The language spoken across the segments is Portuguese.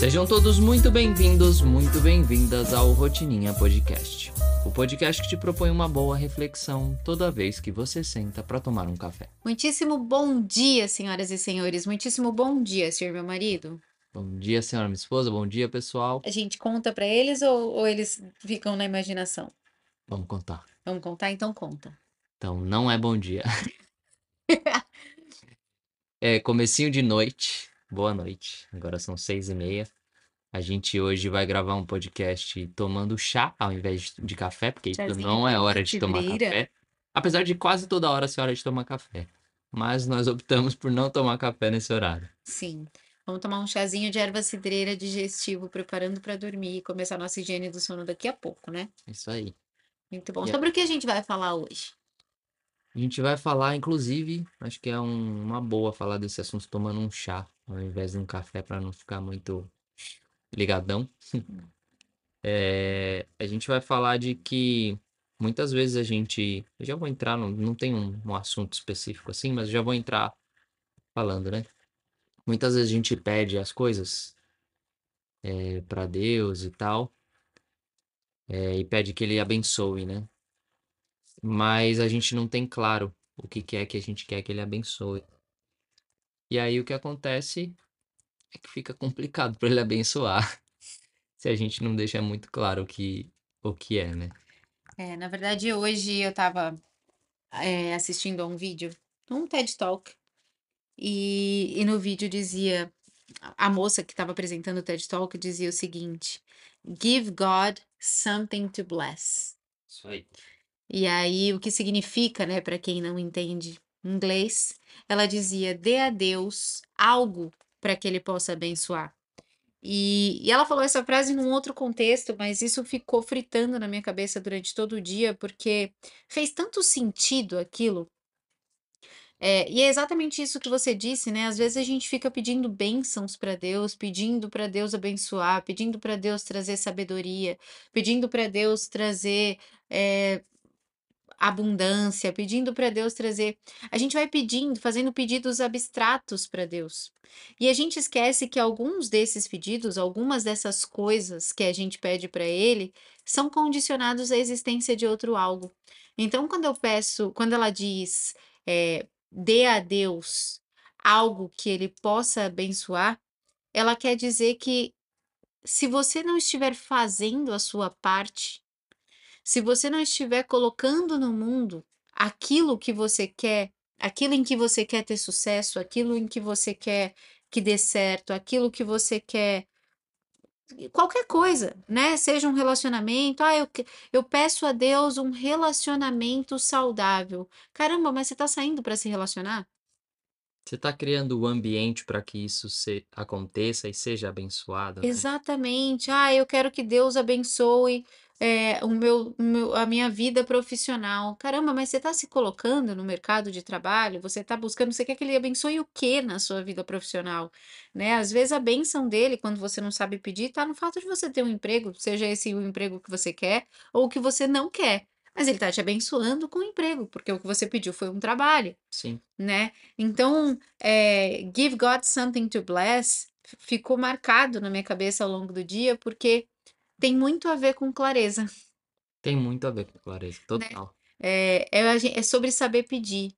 Sejam todos muito bem-vindos, muito bem-vindas ao Rotininha Podcast. O podcast que te propõe uma boa reflexão toda vez que você senta para tomar um café. Muitíssimo bom dia, senhoras e senhores. Muitíssimo bom dia, senhor meu marido. Bom dia, senhora minha esposa. Bom dia, pessoal. A gente conta pra eles ou, ou eles ficam na imaginação? Vamos contar. Vamos contar? Então conta. Então, não é bom dia. É comecinho de noite. Boa noite. Agora são seis e meia. A gente hoje vai gravar um podcast tomando chá ao invés de café, porque isso Chazinho não é hora de tomar cidreira. café. Apesar de quase toda hora ser hora de tomar café. Mas nós optamos por não tomar café nesse horário. Sim. Vamos tomar um chazinho de erva cidreira digestivo, preparando pra dormir e começar a nossa higiene do sono daqui a pouco, né? Isso aí. Muito bom. E a- Sobre o que a gente vai falar hoje? A gente vai falar, inclusive, acho que é um- uma boa falar desse assunto tomando um chá ao invés de um café para não ficar muito ligadão. É, a gente vai falar de que muitas vezes a gente. Eu já vou entrar, no, não tem um, um assunto específico assim, mas já vou entrar falando, né? Muitas vezes a gente pede as coisas é, para Deus e tal, é, e pede que Ele abençoe, né? Mas a gente não tem claro o que que é que a gente quer que Ele abençoe. E aí o que acontece é que fica complicado para Ele abençoar se a gente não deixa muito claro o que, o que é, né? É, na verdade, hoje eu tava é, assistindo a um vídeo, um TED Talk, e, e no vídeo dizia, a a moça que estava apresentando o TED Talk dizia o seguinte: Give God something to bless. Isso aí. E aí, o que significa, né, para quem não entende inglês, ela dizia: dê a Deus algo para que ele possa abençoar. E, e ela falou essa frase num outro contexto, mas isso ficou fritando na minha cabeça durante todo o dia, porque fez tanto sentido aquilo. É, e é exatamente isso que você disse, né? Às vezes a gente fica pedindo bênçãos para Deus, pedindo para Deus abençoar, pedindo para Deus trazer sabedoria, pedindo para Deus trazer é, abundância, pedindo para Deus trazer. A gente vai pedindo, fazendo pedidos abstratos para Deus. E a gente esquece que alguns desses pedidos, algumas dessas coisas que a gente pede para Ele, são condicionados à existência de outro algo. Então, quando eu peço, quando ela diz, é, dê a Deus algo que Ele possa abençoar, ela quer dizer que se você não estiver fazendo a sua parte, se você não estiver colocando no mundo aquilo que você quer, aquilo em que você quer ter sucesso, aquilo em que você quer que dê certo, aquilo que você quer qualquer coisa, né? Seja um relacionamento, ah, eu, eu peço a Deus um relacionamento saudável. Caramba, mas você tá saindo para se relacionar? Você está criando o ambiente para que isso se, aconteça e seja abençoado, né? Exatamente. Ah, eu quero que Deus abençoe eh, o meu, meu- a minha vida profissional. Caramba, mas você está se colocando no mercado de trabalho? Você está buscando, você quer que ele abençoe o quê na sua vida profissional? Né? Às vezes a bênção dele, quando você não sabe pedir, está no fato de você ter um emprego, seja esse o emprego que você quer ou o que você não quer. Mas ele está te abençoando com o emprego, porque o que você pediu foi um trabalho Sim. né? Então, eh, Give God Something to Bless ficou marcado na minha cabeça ao longo do dia, porque tem muito a ver com clareza. Tem muito a ver com clareza, total. É, é, gen- é sobre saber pedir,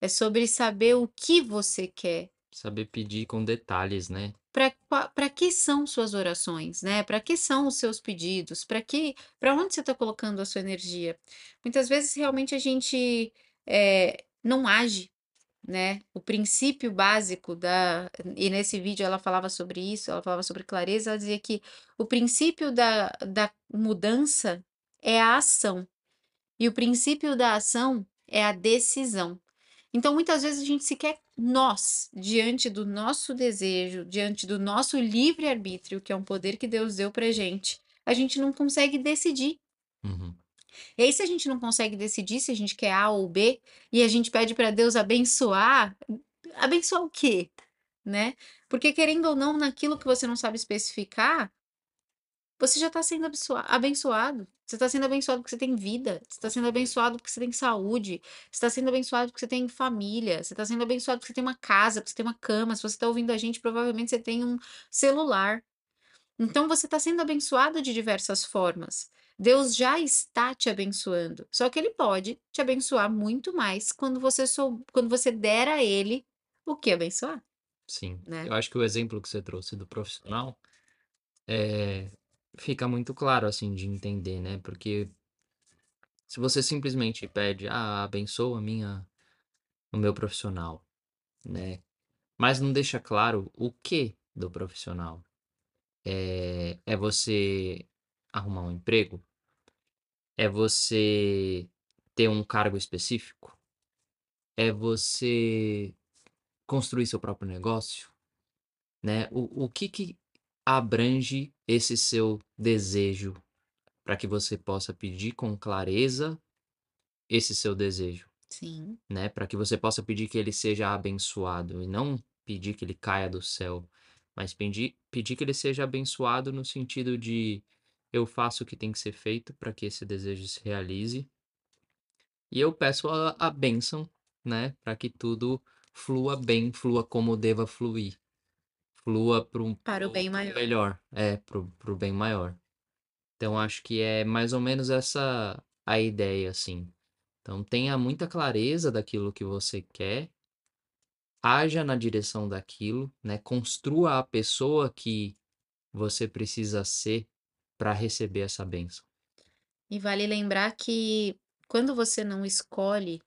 é sobre saber o que você quer. Saber pedir com detalhes, né? Para que são suas orações, né? Para que são os seus pedidos? Para que, para onde você está colocando a sua energia? Muitas vezes realmente a gente eh, não age né? O princípio básico da. E nesse vídeo ela falava sobre isso, ela falava sobre clareza, ela dizia que o princípio da, da mudança é a ação, e o princípio da ação é a decisão. Então, muitas vezes a gente sequer nós, diante do nosso desejo, diante do nosso livre-arbítrio, que é um poder que Deus deu pra gente, a gente não consegue decidir. Uhum. E aí, se a gente não consegue decidir se a gente quer A ou B, e a gente pede para Deus abençoar, abençoar o quê? Né? Porque, querendo ou não, naquilo que você não sabe especificar, você já está sendo abençoa- abençoado. Você tá sendo abençoado porque você tem vida, você tá Com sendo certeza. abençoado porque você tem saúde, você tá sendo abençoado porque você tem família, você tá sendo abençoado porque você tem uma casa, porque você tem uma cama, se você tá ouvindo a gente, provavelmente você tem um celular. Então você tá sendo abençoado de diversas formas. Deus já está te abençoando, só que ele pode te abençoar muito mais quando você sou quando você der a ele o que abençoar, Sim, né. eu acho que o exemplo que você trouxe do profissional, eh, fica muito claro, assim, de entender, né, porque se você simplesmente pede: "Ah, abençoa a minha o meu profissional", né, mas não deixa claro o quê do profissional. Eh, é você arrumar um emprego? É você ter um cargo específico? É você construir seu próprio negócio? Né, o o que que abrange esse seu desejo, para que você possa pedir com clareza esse seu desejo, Sim. né, para que você possa pedir que ele seja abençoado e não pedir que ele caia do céu, mas pedir pedir que ele seja abençoado no sentido de: "Eu faço o que tem que ser feito para que esse desejo se realize" "e eu peço a a bênção, né, para que tudo flua bem, flua como deva fluir, flua para um para o bem maior. melhor". É, para o para o bem maior. Então acho que é mais ou menos essa a ideia, assim. Então tenha muita clareza daquilo que você quer haja na direção daquilo, né, construa a pessoa que você precisa ser para receber essa bênção. E vale lembrar que quando você não escolhe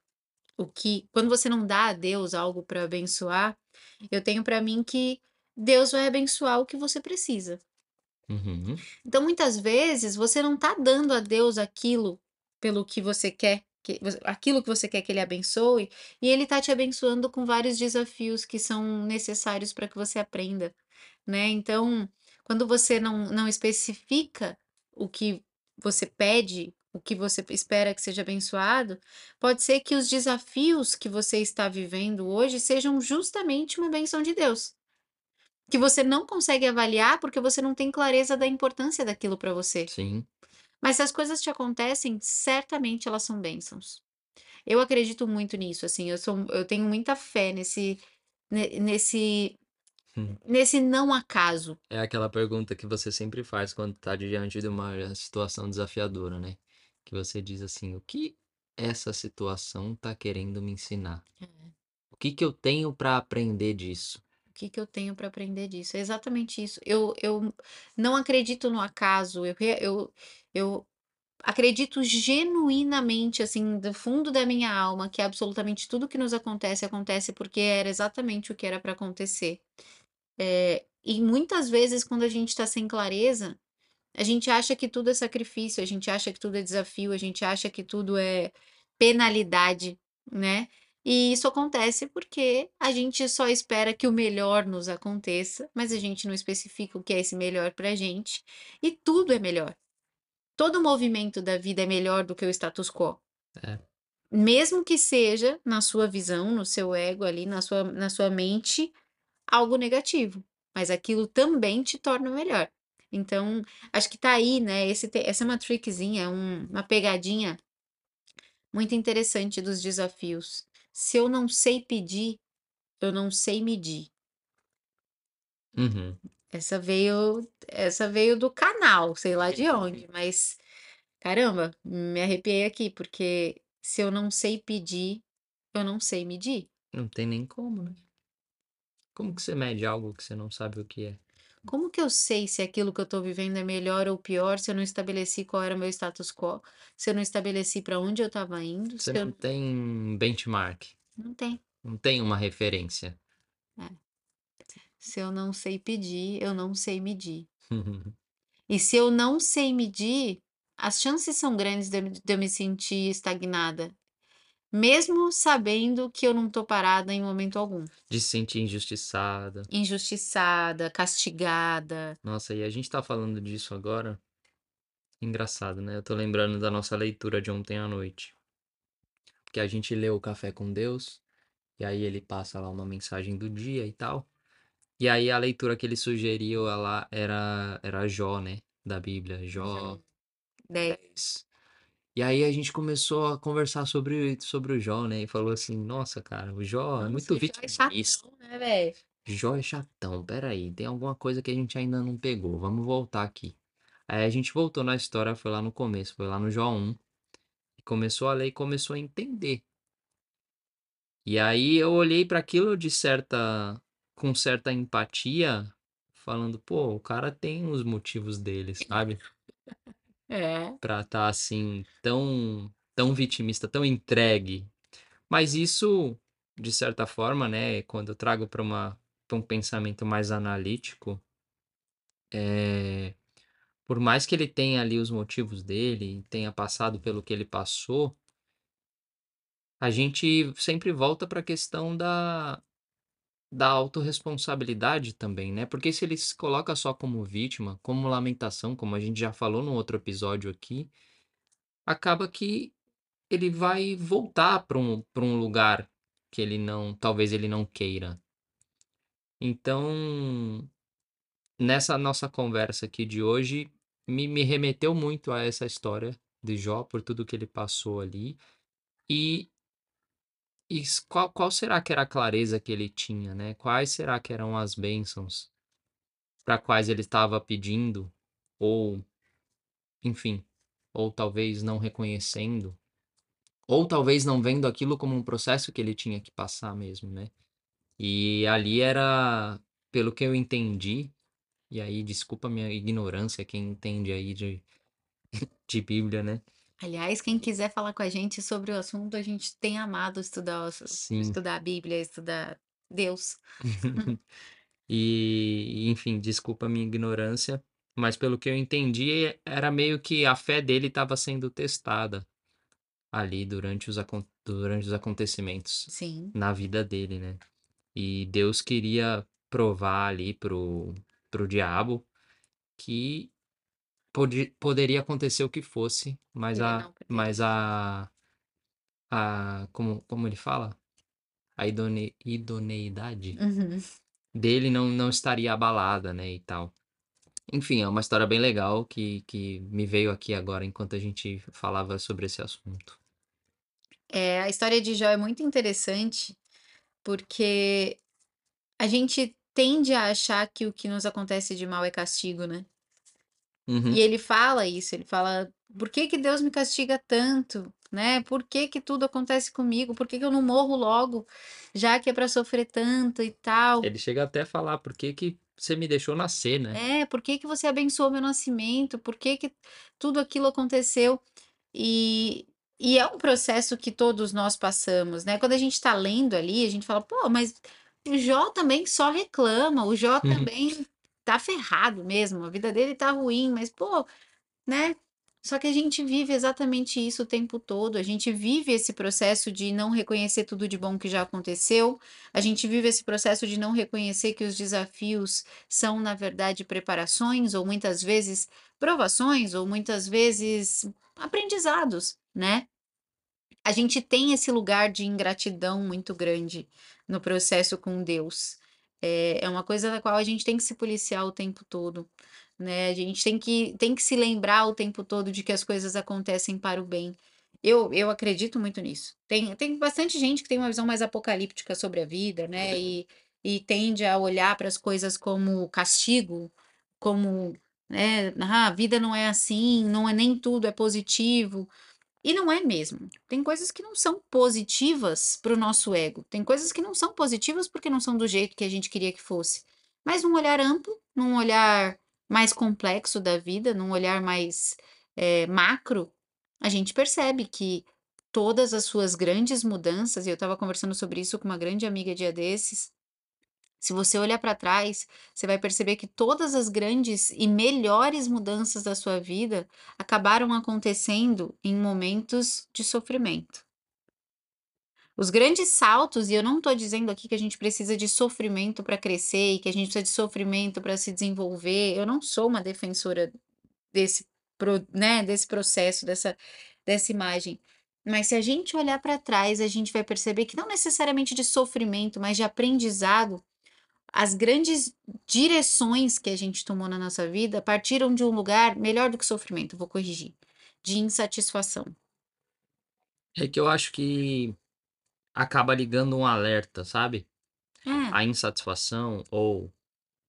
o que quando você não dá a Deus algo para abençoar, eu tenho para mim que Deus vai abençoar o que você precisa. Uhum. Então muitas vezes você não tá dando a Deus aquilo pelo que você quer que aquilo que você quer que ele abençoe, e ele tá te abençoando com vários desafios que são necessários para que você aprenda, né. Então, quando você não não especifica o que você pede, o que você espera que seja abençoado, pode ser que os desafios que você está vivendo hoje sejam justamente uma bênção de Deus. Que você não consegue avaliar, porque você não tem clareza da importância daquilo para você. Sim. Mas se as coisas te acontecem, certamente elas são bênçãos. Eu acredito muito nisso, assim, eu sou eu tenho muita fé nesse ne nesse. Nesse não acaso. É aquela pergunta que você sempre faz quando tá diante de uma situação desafiadora, né, que você diz assim: "O que essa situação tá querendo me ensinar? É. O que que eu tenho para aprender disso?". O que que eu tenho para aprender disso? É exatamente isso. Eu eu não acredito no acaso, eu eu eu acredito genuinamente, assim, do fundo da minha alma, que absolutamente tudo que nos acontece, acontece porque era exatamente o que era para acontecer. Eh, e muitas vezes quando a gente tá sem clareza, a gente acha que tudo é sacrifício, a gente acha que tudo é desafio, a gente acha que tudo é penalidade, né. E isso acontece porque a gente só espera que o melhor nos aconteça, mas a gente não especifica o que é esse melhor pra gente, e tudo é melhor. Todo movimento da vida é melhor do que o status quo. É. Mesmo que seja, na sua visão, no seu ego ali, na sua na sua mente, algo negativo, mas aquilo também te torna melhor. Então, acho que tá aí, né, esse essa é uma trickzinha, um uma pegadinha muito interessante dos desafios. Se eu não sei pedir, eu não sei medir. Uhum. Essa veio essa veio do canal, sei lá de onde, mas caramba, me arrepiei aqui, porque se eu não sei pedir, eu não sei medir. Não tem nem como, né. Como que você mede algo que você não sabe o que é? Como que eu sei se aquilo que eu tô vivendo é melhor ou pior, se eu não estabeleci qual era o meu status quo, se eu não estabeleci pra onde eu estava indo, Você se não eu tem benchmark. Não tem. Não tem uma referência. É. Se eu não sei pedir, eu não sei medir. E se eu não sei medir, as chances são grandes de de eu me sentir estagnada, mesmo sabendo que eu não tô parada em momento algum. De se sentir injustiçada. Injustiçada, castigada. Nossa, e a gente tá falando disso agora engraçado, né, eu tô lembrando da nossa leitura de ontem à noite. Que a gente leu o Café com Deus, e aí ele passa lá uma mensagem do dia e tal, e aí a leitura que ele sugeriu, ela era era Jó, né, da Bíblia, Jó Uhum. 10. 10. E aí a gente começou a conversar sobre, sobre o Jó, né? E falou assim, nossa, cara, o Jó é muito é vitimista. chatão, né, velho? Jó é chatão, peraí, tem alguma coisa que a gente ainda não pegou, vamos voltar aqui. Aí a gente voltou na história, foi lá no começo, foi lá no Jó 1, e começou a ler e começou a entender. E aí eu olhei para aquilo de certa, com certa empatia, falando, pô, o cara tem os motivos dele, sabe? É. Pra estar assim, tão, tão vitimista, tão entregue. Mas isso, de certa forma, né, quando eu trago para uma pra um pensamento mais analítico, é, por mais que ele tenha ali os motivos dele, tenha passado pelo que ele passou, a gente sempre volta para a questão da, da autorresponsabilidade também, né? Porque se ele se coloca só como vítima, como lamentação, como a gente já falou no outro episódio aqui, acaba que ele vai voltar para um, um lugar que ele não, talvez ele não queira. Então, nessa nossa conversa aqui de hoje, me, me remeteu muito a essa história de Jó, por tudo que ele passou ali. E, e qual, qual será que era a clareza que ele tinha, né? Quais será que eram as bênçãos para quais ele estava pedindo, ou, enfim, ou talvez não reconhecendo, ou talvez não vendo aquilo como um processo que ele tinha que passar mesmo, né? E ali era, pelo que eu entendi, e aí desculpa minha ignorância, quem entende aí de, de Bíblia, né? Aliás, quem quiser falar com a gente sobre o assunto, a gente tem amado estudar, o- Sim. estudar a Bíblia, estudar Deus. E, enfim, desculpa a minha ignorância, mas pelo que eu entendi, era meio que a fé dele estava sendo testada ali durante os, acon- durante os acontecimentos Sim. na vida dele, né? E Deus queria provar ali pro, pro diabo que pode, poderia acontecer o que fosse, mas Ele a, não mas a, a como, como ele fala? A idone, idoneidade Uhum. dele não, não estaria abalada, né, e tal. Enfim, é uma história bem legal que, que me veio aqui agora enquanto a gente falava sobre esse assunto. É, a história de Jó é muito interessante porque a gente tende a achar que o que nos acontece de mal é castigo, né? Uhum. E ele fala isso, ele fala: por que que Deus me castiga tanto? Né? Por que que tudo acontece comigo? Por que que eu não morro logo, já que é para sofrer tanto e tal? Ele chega até a falar, por que que você me deixou nascer, né? É, por que que você abençoou meu nascimento? Por que que tudo aquilo aconteceu? E, e é um processo que todos nós passamos, né? Quando a gente está lendo ali, a gente fala, pô, mas o Jó também só reclama, o Jó também tá ferrado mesmo, a vida dele tá ruim, mas, pô, né? Só que a gente vive exatamente isso o tempo todo. A gente vive esse processo de não reconhecer tudo de bom que já aconteceu. A gente vive esse processo de não reconhecer que os desafios são, na verdade, preparações, ou muitas vezes provações, ou muitas vezes aprendizados, né? A gente tem esse lugar de ingratidão muito grande no processo com Deus. É, é uma coisa da qual a gente tem que se policiar o tempo todo, né? A gente tem que, tem que se lembrar o tempo todo de que as coisas acontecem para o bem. Eu, eu acredito muito nisso. Tem, tem bastante gente que tem uma visão mais apocalíptica sobre a vida, né? E, e tende a olhar para as coisas como castigo, como, né? Ah, a vida não é assim, não é nem tudo é positivo. E não é mesmo. Tem coisas que não são positivas para o nosso ego. Tem coisas que não são positivas porque não são do jeito que a gente queria que fosse. Mas num olhar amplo, num olhar mais complexo da vida, num olhar mais eh, macro, a gente percebe que todas as suas grandes mudanças, e eu estava conversando sobre isso com uma grande amiga dia desses, se você olhar para trás, você vai perceber que todas as grandes e melhores mudanças da sua vida acabaram acontecendo em momentos de sofrimento. Os grandes saltos, e eu não estou dizendo aqui que a gente precisa de sofrimento para crescer e que a gente precisa de sofrimento para se desenvolver. Eu não sou uma defensora desse, né, desse processo, dessa, dessa imagem. Mas se a gente olhar para trás, a gente vai perceber que não necessariamente de sofrimento, mas de aprendizado, as grandes direções que a gente tomou na nossa vida partiram de um lugar melhor do que sofrimento, vou corrigir. de insatisfação? É que eu acho que acaba ligando um alerta, sabe? É. A insatisfação ou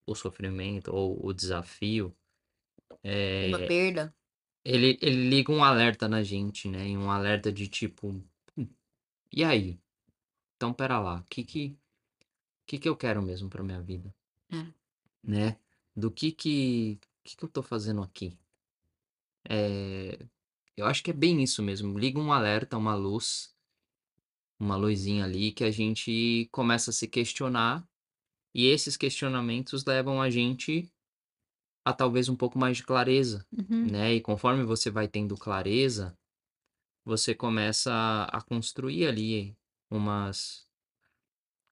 o sofrimento ou o desafio, Uma eh, perda. ele ele liga um alerta na gente, né, e um alerta de tipo: "Hum, e aí? Então espera lá, que que que que eu quero mesmo pra minha vida?", É. né? Do que que que que eu tô fazendo aqui? Eh, eu acho que é bem isso mesmo, liga um alerta, uma luz uma luzinha ali que a gente começa a se questionar, e esses questionamentos levam a gente a talvez um pouco mais de clareza, Uhum. né, e conforme você vai tendo clareza, você começa a construir ali umas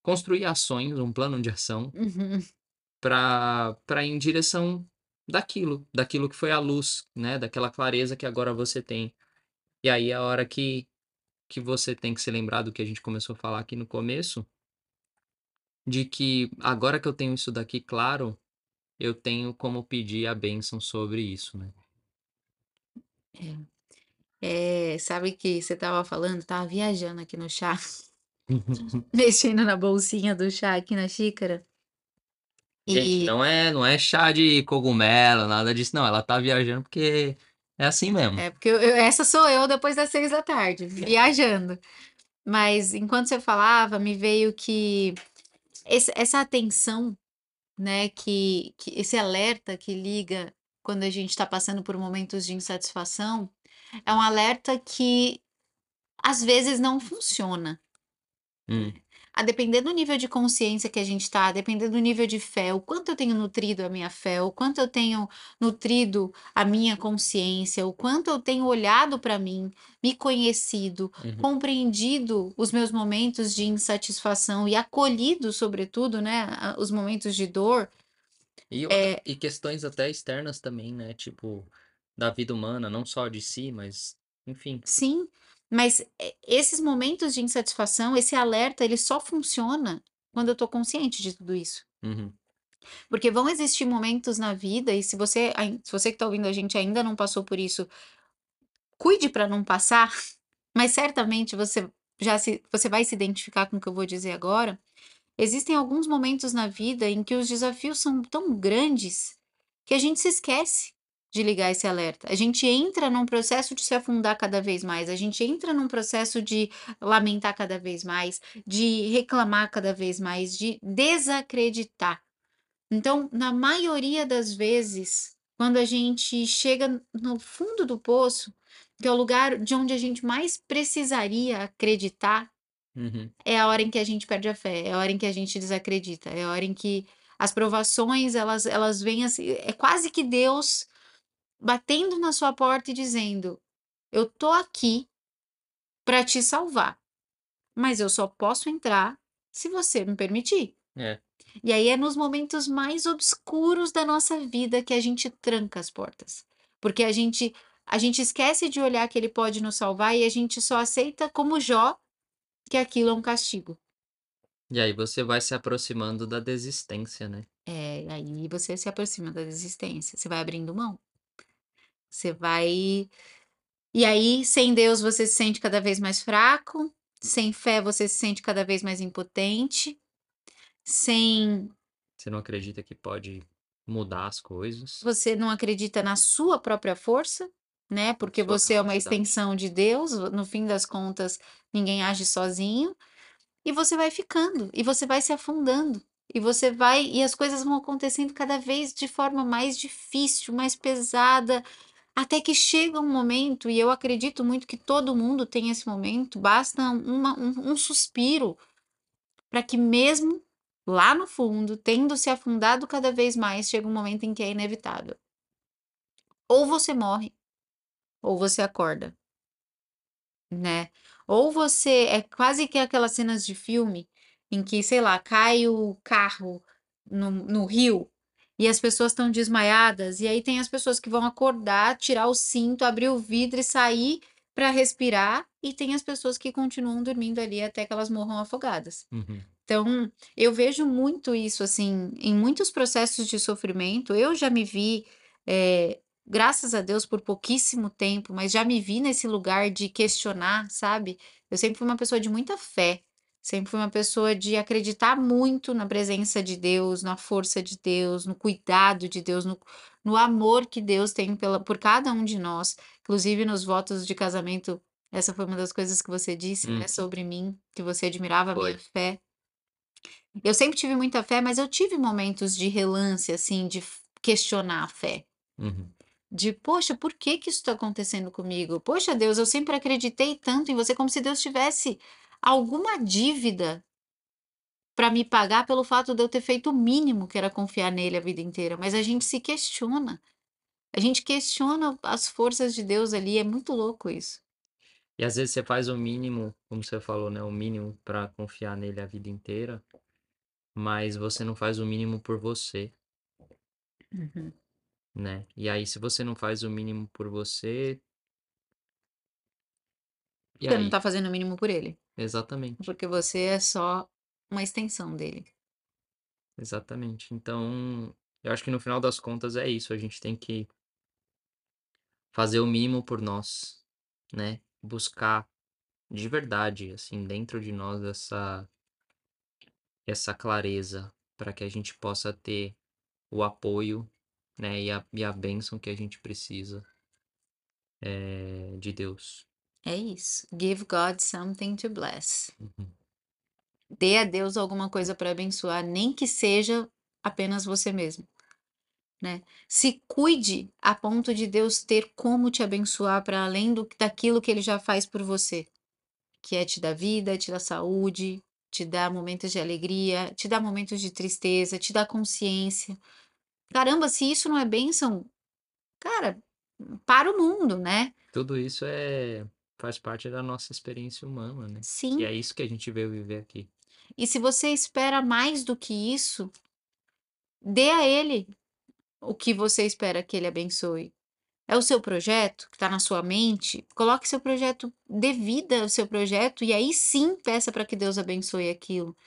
construir ações, um plano de ação Uhum. pra ir em direção daquilo, daquilo que foi a luz, né, daquela clareza que agora você tem. E aí é a hora que que você tem que se lembrar do que a gente começou a falar aqui no começo de que agora que eu tenho isso daqui claro, eu tenho como pedir a bênção sobre isso, né. É. Eh, sabe que você estava falando, estava viajando aqui no chá, mexendo na bolsinha do chá aqui na xícara. Gente, E não é não é chá de cogumelo, nada disso não, ela tá viajando porque é assim mesmo. É porque eu essa sou eu depois das 18h, viajando. Mas enquanto você falava, me veio que esse essa atenção, né, que que esse alerta que liga quando a gente tá passando por momentos de insatisfação, é um alerta que às vezes não funciona. Hum. A depender do nível de consciência que a gente tá, a depender do nível de fé, o quanto eu tenho nutrido a minha fé, o quanto eu tenho nutrido a minha consciência, o quanto eu tenho olhado pra mim, me conhecido, Uhum. compreendido os meus momentos de insatisfação e acolhido sobretudo, né, os momentos de dor. E Eh e questões até externas também, né, tipo, da vida humana, não só de si, mas enfim. Sim, mas e esses momentos de insatisfação, esse alerta, ele só funciona quando eu tô consciente de tudo isso. Uhum. Porque vão existir momentos na vida e se você se você que tá ouvindo a gente ainda não passou por isso cuide pra não passar, mas certamente você já se você vai se identificar com o que eu vou dizer agora. Existem alguns momentos na vida em que os desafios são tão grandes, que a gente se esquece de ligar esse alerta. A gente entra num processo de se afundar cada vez mais, a gente entra num processo de lamentar cada vez mais, de reclamar cada vez mais, de desacreditar. Então, na maioria das vezes, quando a gente chega no fundo do poço, que é o lugar de onde a gente mais precisaria acreditar, Uhum. é a hora em que a gente perde a fé, é a hora em que a gente desacredita, é a hora em que as provações elas elas vêm assim é quase que Deus batendo na sua porta e dizendo: "Eu tô aqui pra te salvar, mas eu só posso entrar se você me permitir". É. E aí é nos momentos mais obscuros da nossa vida que a gente tranca as portas, porque a gente a gente esquece de olhar que ele pode nos salvar e a gente só aceita como Jó, que aquilo é um castigo. E aí você vai se aproximando da desistência, né. É, aí você se aproxima da desistência, você vai abrindo mão. Você vai e aí sem Deus você se sente cada vez mais fraco, sem fé você se sente cada vez mais impotente, sem Você não acredita que pode mudar as coisas. você não acredita na sua própria força, né, porque Sua você é uma capacidade. extensão de Deus, no fim das contas, ninguém age sozinho, e você vai ficando, e você vai se afundando, e você vai e as coisas vão acontecendo cada vez de forma mais difícil, mais pesada, até que chega um momento, e eu acredito muito que todo mundo tem esse momento, basta uma um um suspiro, pra que mesmo lá no fundo, tendo se afundado cada vez mais, chega um momento em que é inevitável. Ou você morre, ou você acorda. Né, ou você é quase que aquelas cenas de filme, em que, sei lá, cai o carro no no rio, e as pessoas estão desmaiadas, e aí tem as pessoas que vão acordar, tirar o cinto, abrir o vidro e sair pra respirar, e tem as pessoas que continuam dormindo ali até que elas morram afogadas. Uhum. Então, eu vejo muito isso, assim, em muitos processos de sofrimento, eu já me vi, eh graças a Deus, por pouquíssimo tempo, mas já me vi nesse lugar de questionar, sabe? Eu sempre fui uma pessoa de muita fé, sempre fui uma pessoa de acreditar muito na presença de Deus, na força de Deus, no cuidado de Deus, no, no amor que Deus tem pela, por cada um de nós. Inclusive nos votos de casamento, essa foi uma das coisas que você disse, Hum. né, sobre mim, que você admirava a minha fé. Eu sempre tive muita fé, mas eu tive momentos de relance, assim, de questionar a fé. Uhum. De, poxa, por que que isso está acontecendo comigo? Poxa, Deus, eu sempre acreditei tanto em você, como se Deus tivesse alguma dívida para me pagar pelo fato de eu ter feito o mínimo, que era confiar nele a vida inteira. Mas a gente se questiona. A gente questiona as forças de Deus ali, é muito louco isso. E às vezes você faz o mínimo, como você falou, né? O mínimo para confiar nele a vida inteira, mas você não faz o mínimo por você, Uhum. né? E aí, se você não faz o mínimo por você, e Você não aí? tá fazendo o mínimo por ele, Exatamente, porque você é só uma extensão dele. exatamente. Então, eu acho que no final das contas é isso. A gente tem que fazer o mínimo por nós, né? Buscar de verdade, assim, dentro de nós essa essa clareza para que a gente possa ter o apoio, né, e a, e a bênção que a gente precisa eh, de Deus. É isso. Give God something to bless. Uhum. Dê a Deus alguma coisa para abençoar, nem que seja apenas você mesmo, né? Se cuide a ponto de Deus ter como te abençoar para além do, daquilo que ele já faz por você, que é te dar vida, te dar saúde, te dar momentos de alegria, te dar momentos de tristeza, te dar consciência. Caramba, se isso não é bênção, cara, para o mundo, né? Tudo isso é faz parte da nossa experiência humana, né? Sim. E é isso que a gente veio viver aqui. E se você espera mais do que isso, dê a ele o que você espera que ele abençoe. É o seu projeto que está na sua mente? Coloque seu projeto, dê vida ao seu projeto e aí sim peça para que Deus abençoe aquilo.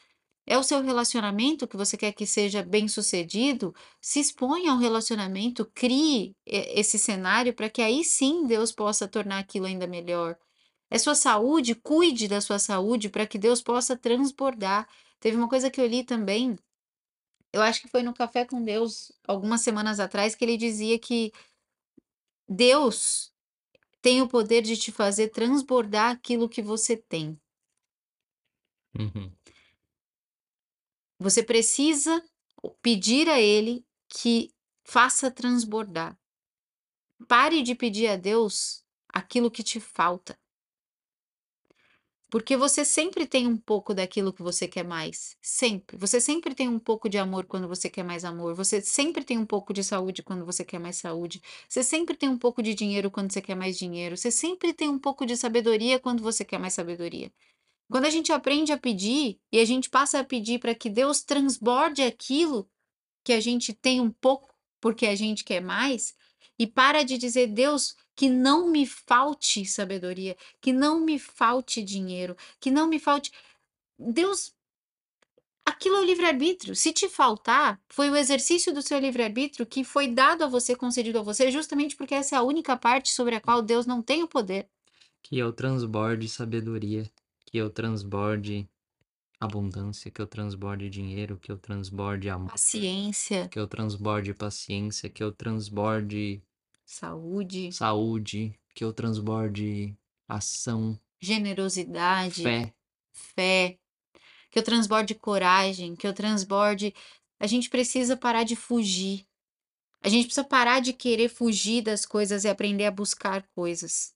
É o seu relacionamento que você quer que seja bem sucedido? Se exponha ao relacionamento, crie e- esse cenário para que aí sim Deus possa tornar aquilo ainda melhor. É sua saúde, cuide da sua saúde para que Deus possa transbordar. Teve uma coisa que eu li também, eu acho que foi no Café com Deus, algumas semanas atrás, que ele dizia que Deus tem o poder de te fazer transbordar aquilo que você tem. Uhum. Você precisa pedir a Ele que faça transbordar. Pare de pedir a Deus aquilo que te falta. Porque você sempre tem um pouco daquilo que você quer mais. Sempre. Você sempre tem um pouco de amor quando você quer mais amor. Você sempre tem um pouco de saúde quando você quer mais saúde. Você sempre tem um pouco de dinheiro quando você quer mais dinheiro. Você sempre tem um pouco de sabedoria quando você quer mais sabedoria. Quando a gente aprende a pedir e a gente passa a pedir para que Deus transborde aquilo que a gente tem um pouco porque a gente quer mais e para de dizer Deus que não me falte sabedoria, que não me falte dinheiro, que não me falte Deus Aquilo é o livre-arbítrio. Se te faltar, foi o exercício do seu livre-arbítrio que foi dado a você, concedido a você, justamente porque essa é a única parte sobre a qual Deus não tem o poder. Que eu transborde sabedoria, que eu transborde abundância, que eu transborde dinheiro, que eu transborde amor, Paciência, que eu transborde paciência, que eu transborde saúde, saúde, que eu transborde ação, generosidade, fé. fé, que eu transborde coragem, que eu transborde. A gente precisa parar de fugir. A gente precisa parar de querer fugir das coisas e aprender a buscar coisas.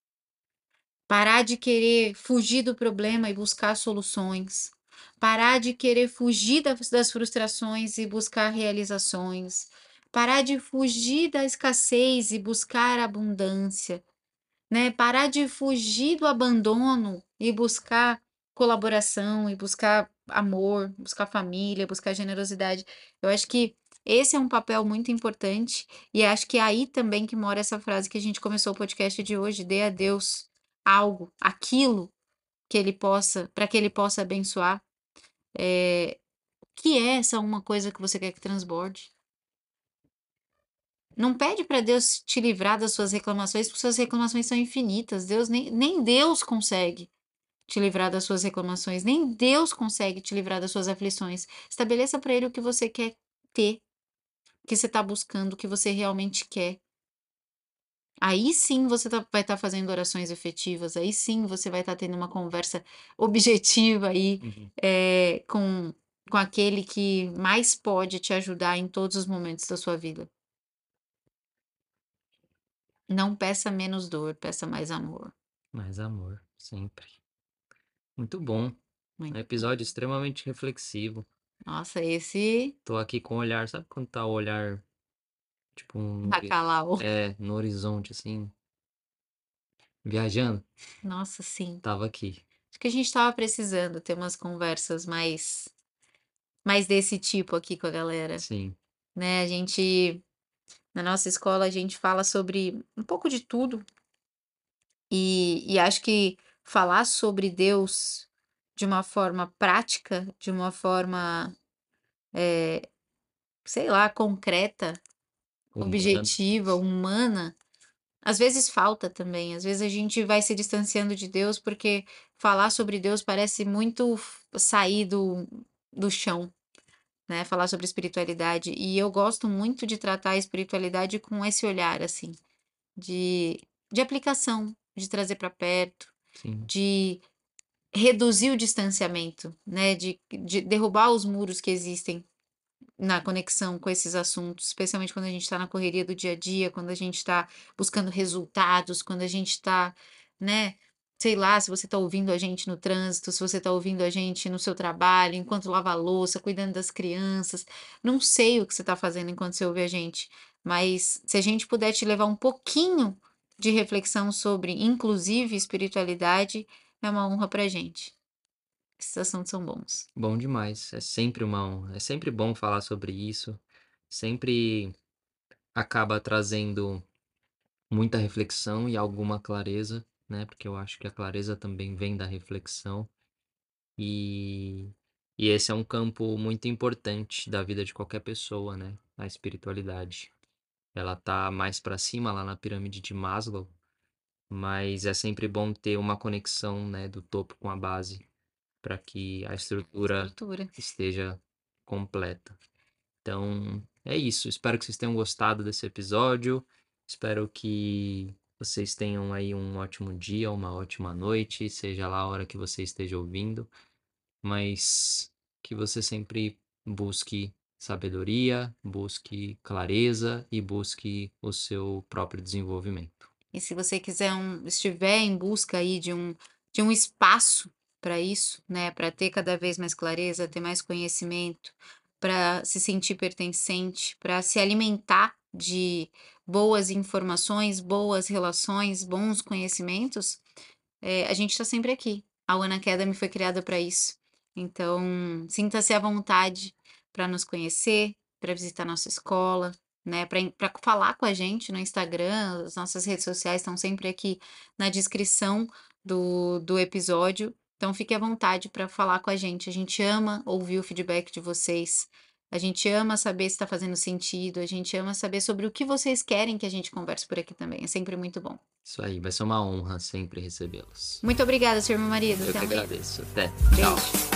Parar de querer fugir do problema e buscar soluções. Parar de querer fugir das, frustrações e buscar realizações. Parar de fugir da escassez e buscar abundância. Né? Parar de fugir do abandono e buscar colaboração e buscar amor, buscar família, buscar generosidade. Eu acho que esse é um papel muito importante e acho que é aí também que mora essa frase que a gente começou o podcast de hoje, dê a Deus algo, aquilo que ele possa, para que ele possa abençoar. É, que é essa uma coisa que você quer que transborde? Não pede para Deus te livrar das suas reclamações, porque suas reclamações são infinitas. Deus nem, nem Deus consegue te livrar das suas reclamações, nem Deus consegue te livrar das suas aflições. Estabeleça para ele o que você quer ter, o que você está buscando, o que você realmente quer. Aí sim você tá, vai estar tá fazendo orações efetivas, aí sim você vai estar tá tendo uma conversa objetiva aí uhum. é, com, com aquele que mais pode te ajudar em todos os momentos da sua vida. Não peça menos dor, peça mais amor. Mais amor, sempre. Muito bom. Muito um episódio extremamente reflexivo. Nossa, esse. Tô aqui com o olhar, sabe quando tá o olhar, tipo, um. Bacalau. É, no horizonte, assim. Viajando. Nossa, sim. Tava aqui. Acho que a gente tava precisando ter umas conversas mais. mais desse tipo aqui com a galera. Sim. Né, a gente na nossa escola a gente fala sobre um pouco de tudo. E, e acho que falar sobre Deus de uma forma prática, de uma forma, é, sei lá, concreta, humana. objetiva, humana, às vezes falta também. Às vezes a gente vai se distanciando de Deus porque falar sobre Deus parece muito sair do, do chão né? Falar sobre espiritualidade. E eu gosto muito de tratar a espiritualidade com esse olhar, assim, de, de aplicação, de trazer para perto, Sim. de reduzir o distanciamento, né? De, de derrubar os muros que existem na conexão com esses assuntos, especialmente quando a gente está na correria do dia a dia, quando a gente está buscando resultados, quando a gente está, né, sei lá, se você está ouvindo a gente no trânsito, se você está ouvindo a gente no seu trabalho, enquanto lava a louça, cuidando das crianças. Não sei o que você está fazendo enquanto você ouve a gente, mas se a gente puder te levar um pouquinho de reflexão sobre, inclusive, espiritualidade, é uma honra para gente. Esses assuntos são bons. Bom demais. É sempre uma honra. É sempre bom falar sobre isso. Sempre acaba trazendo muita reflexão e alguma clareza né? Porque eu acho que a clareza também vem da reflexão. E, e esse é um campo muito importante da vida de qualquer pessoa, né? A espiritualidade. Ela tá mais para cima lá na pirâmide de Maslow, mas é sempre bom ter uma conexão, né, do topo com a base para que a estrutura, estrutura esteja completa. Então, é isso. Espero que vocês tenham gostado desse episódio. Espero que vocês tenham aí um ótimo dia, uma ótima noite, seja lá a hora que você esteja ouvindo, mas que você sempre busque sabedoria, busque clareza e busque o seu próprio desenvolvimento. E se você quiser um, estiver em busca aí de um, de um espaço para isso, né, para ter cada vez mais clareza, ter mais conhecimento, para se sentir pertencente, para se alimentar de boas informações, boas relações, bons conhecimentos, é, a gente está sempre aqui. A One Academy foi criada para isso. Então, sinta-se à vontade para nos conhecer, para visitar nossa escola, né, para falar com a gente no Instagram, as nossas redes sociais estão sempre aqui na descrição do, do episódio. Então, fique à vontade para falar com a gente. A gente ama ouvir o feedback de vocês. A gente ama saber se está fazendo sentido, a gente ama saber sobre o que vocês querem que a gente converse por aqui também. É sempre muito bom. Isso aí, vai ser uma honra sempre recebê-los. Muito obrigada, senhor meu marido. Eu Até que agradeço. Até. Beijo. Tchau.